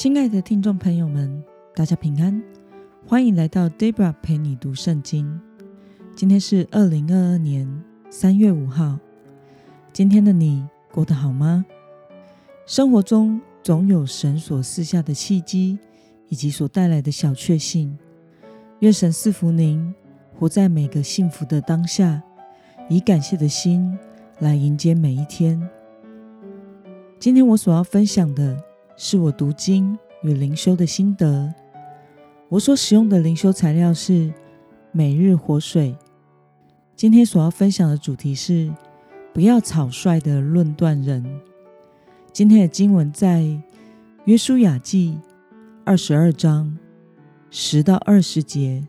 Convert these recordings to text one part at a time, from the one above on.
亲爱的听众朋友们，大家平安，欢迎来到 Debra 陪你读圣经。今天是二零二二年三月五号。今天的你过得好吗？生活中总有神所赐下的契机，以及所带来的小确幸。愿神赐福您，活在每个幸福的当下，以感谢的心来迎接每一天。今天我所要分享的，是我读经与灵修的心得。我所使用的灵修材料是每日活水。今天所要分享的主题是不要草率地论断人。今天的经文在约书亚记二十二章十到二十节。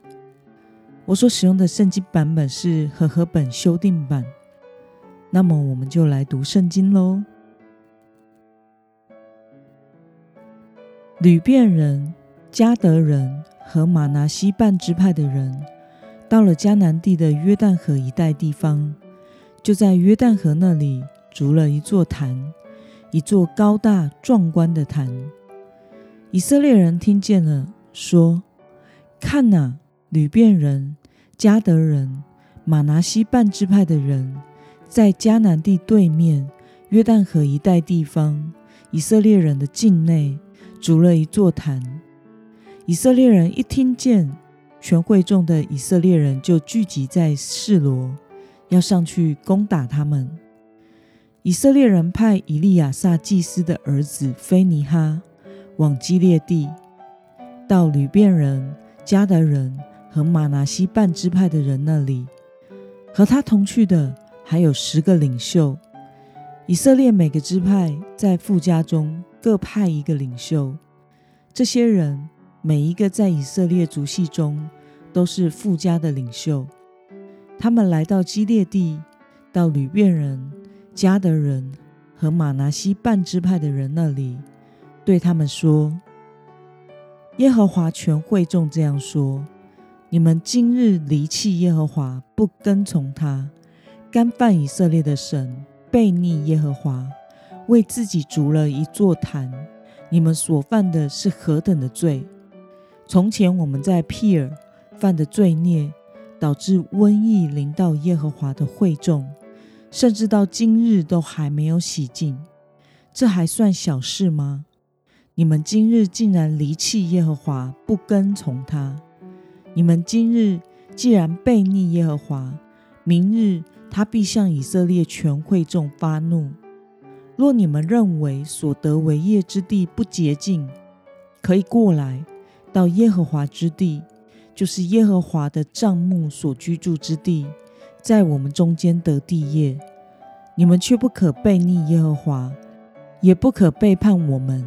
我所使用的圣经版本是和合本修订版。那么我们就来读圣经喽。流便人、迦得人和玛拿西半支派的人，到了迦南地的约旦河一带地方，就在约旦河那里筑了一座坛，一座高大壮观的坛。以色列人听见了，说：“看哪，流便人、迦得人、玛拿西半支派的人，在迦南地对面约旦河一带地方，以色列人的境内。”筑了一座坛，以色列人一听见，全会众的以色列人就聚集在示罗，要上去攻打他们。以色列人派以利亚撒祭司的儿子非尼哈往基列地，到吕便人、迦得人和玛拿西半支派的人那里，和他同去的还有十个领袖。以色列每个支派在富家中。各派一个领袖，这些人每一个在以色列族系中都是富家的领袖。他们来到基列地，到流便人、迦得人和玛拿西半支派的人那里，对他们说：“耶和华全会众这样说：你们今日离弃耶和华，不跟从他，干犯以色列的神，悖逆耶和华。”为自己筑了一座坛，你们所犯的是何等的罪！从前我们在辟尔犯的罪孽，导致瘟疫临到耶和华的会众，甚至到今日都还没有洗净。这还算小事吗？你们今日竟然离弃耶和华，不跟从他！你们今日既然悖逆耶和华，明日他必向以色列全会众发怒。若你们认为所得为业之地不洁净，可以过来到耶和华之地，就是耶和华的帐幕所居住之地，在我们中间得地业。你们却不可背逆耶和华，也不可背叛我们，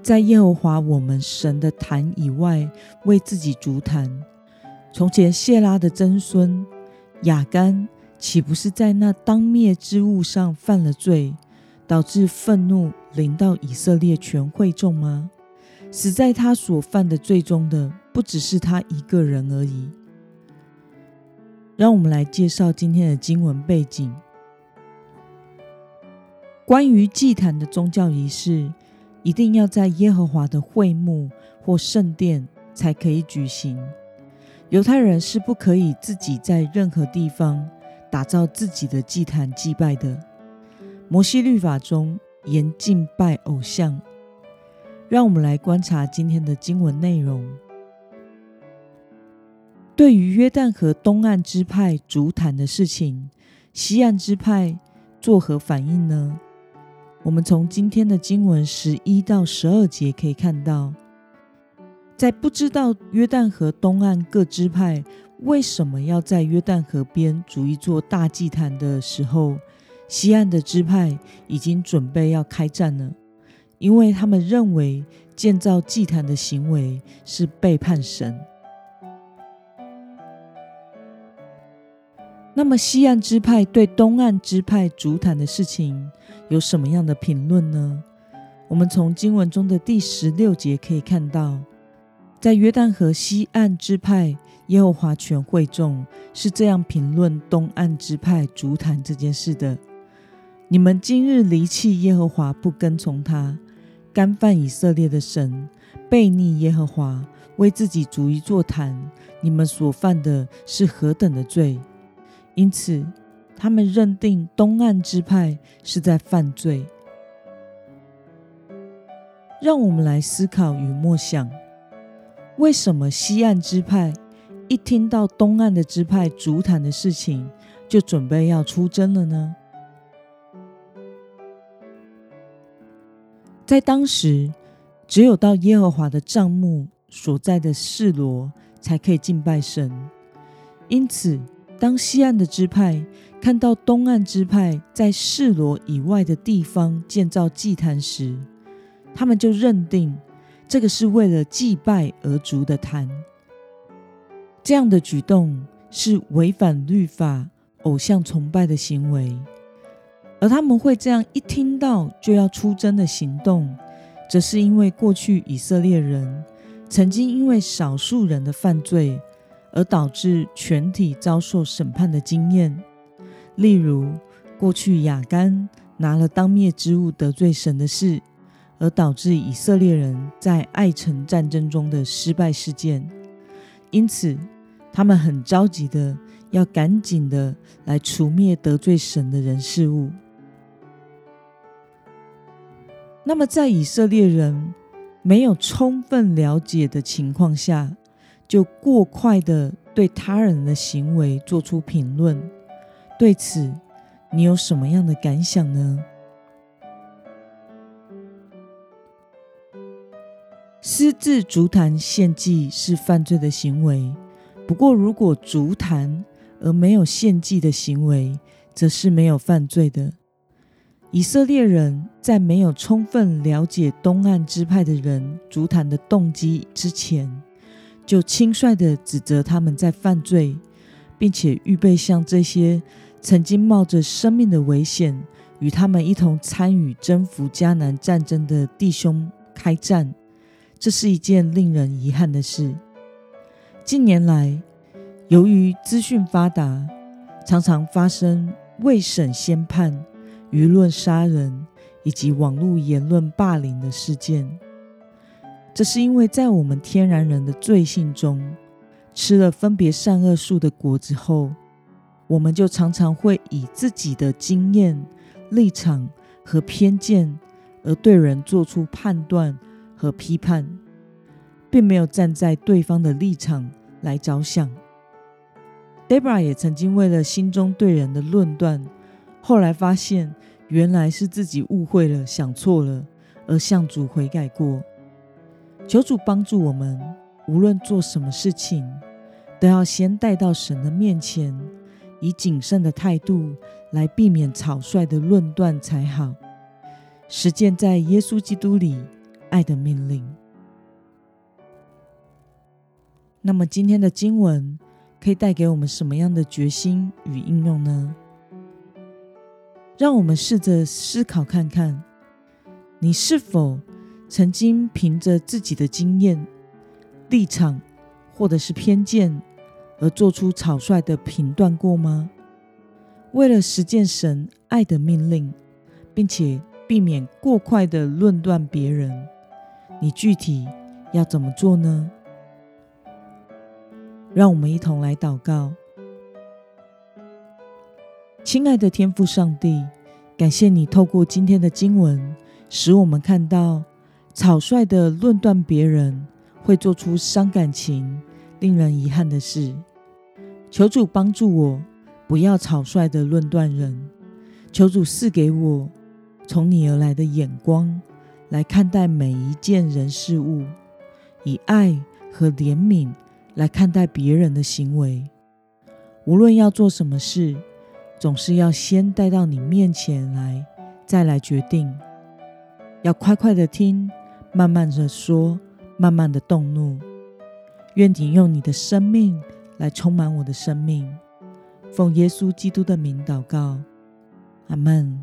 在耶和华我们神的坛以外为自己筑坛。从前谢拉的曾孙亚干，岂不是在那当灭之物上犯了罪？导致愤怒临到以色列全会众吗？死在他所犯的罪中的，不只是他一个人而已。让我们来介绍今天的经文背景。关于祭坛的宗教仪式，一定要在耶和华的会幕或圣殿才可以举行。犹太人是不可以自己在任何地方打造自己的祭坛祭拜的。摩西律法中严禁拜偶像。让我们来观察今天的经文内容。对于约旦河东岸支派筑坛的事情，西岸支派作何反应呢？我们从今天的经文十一到十二节可以看到，在不知道约旦河东岸各支派为什么要在约旦河边筑一座大祭坛的时候，西岸的支派已经准备要开战了，因为他们认为建造祭坛的行为是背叛神。那么，西岸支派对东岸支派主坛的事情有什么样的评论呢？我们从经文中的第十六节可以看到，在约旦河西岸支派耶和华全会众是这样评论东岸支派主坛这件事的。你们今日离弃耶和华，不跟从他，干犯以色列的神，悖逆耶和华，为自己筑一座坛，你们所犯的是何等的罪！因此，他们认定东岸支派是在犯罪。让我们来思考与默想：为什么西岸支派一听到东岸的支派筑坛的事情，就准备要出征了呢？在当时，只有到耶和华的帐幕所在的示罗才可以敬拜神。因此，当西岸的支派看到东岸支派在示罗以外的地方建造祭坛时，他们就认定这个是为了祭拜而筑的坛。这样的举动是违反律法、偶像崇拜的行为。而他们会这样一听到就要出征的行动，则是因为过去以色列人曾经因为少数人的犯罪而导致全体遭受审判的经验。例如，过去亚干拿了当灭之物得罪神的事，而导致以色列人在爱城战争中的失败事件。因此，他们很着急的要赶紧的来除灭得罪神的人事物。那么，在以色列人没有充分了解的情况下，就过快的对他人的行为做出评论，对此你有什么样的感想呢？私自筑坛献祭是犯罪的行为，不过如果筑坛而没有献祭的行为，则是没有犯罪的。以色列人在没有充分了解东岸支派的人足坛的动机之前，就轻率地指责他们在犯罪，并且预备向这些曾经冒着生命的危险与他们一同参与征服迦南战争的弟兄开战。这是一件令人遗憾的事。近年来，由于资讯发达，常常发生未审先判。舆论杀人以及网络言论霸凌的事件，这是因为在我们天然人的罪性中，吃了分别善恶树的果子后，我们就常常会以自己的经验、立场和偏见而对人做出判断和批判，并没有站在对方的立场来着想。Debra 也曾经为了心中对人的论断。后来发现，原来是自己误会了，想错了，而向主悔改过。求主帮助我们，无论做什么事情，都要先带到神的面前，以谨慎的态度来避免草率的论断才好。实践在耶稣基督里爱的命令。那么，今天的经文可以带给我们什么样的决心与应用呢？让我们试着思考看看，你是否曾经凭着自己的经验、立场或者是偏见而做出草率的评断过吗？为了实践神爱的命令，并且避免过快的论断别人，你具体要怎么做呢？让我们一同来祷告。亲爱的天父上帝，感谢你透过今天的经文，使我们看到草率的论断别人会做出伤感情、令人遗憾的事。求主帮助我，不要草率的论断人。求主赐给我从你而来的眼光，来看待每一件人事物，以爱和怜悯来看待别人的行为。无论要做什么事，总是要先带到你面前来，再来决定。要快快的听，慢慢的说，慢慢的动怒。愿你用你的生命来充满我的生命。奉耶稣基督的名祷告，阿门。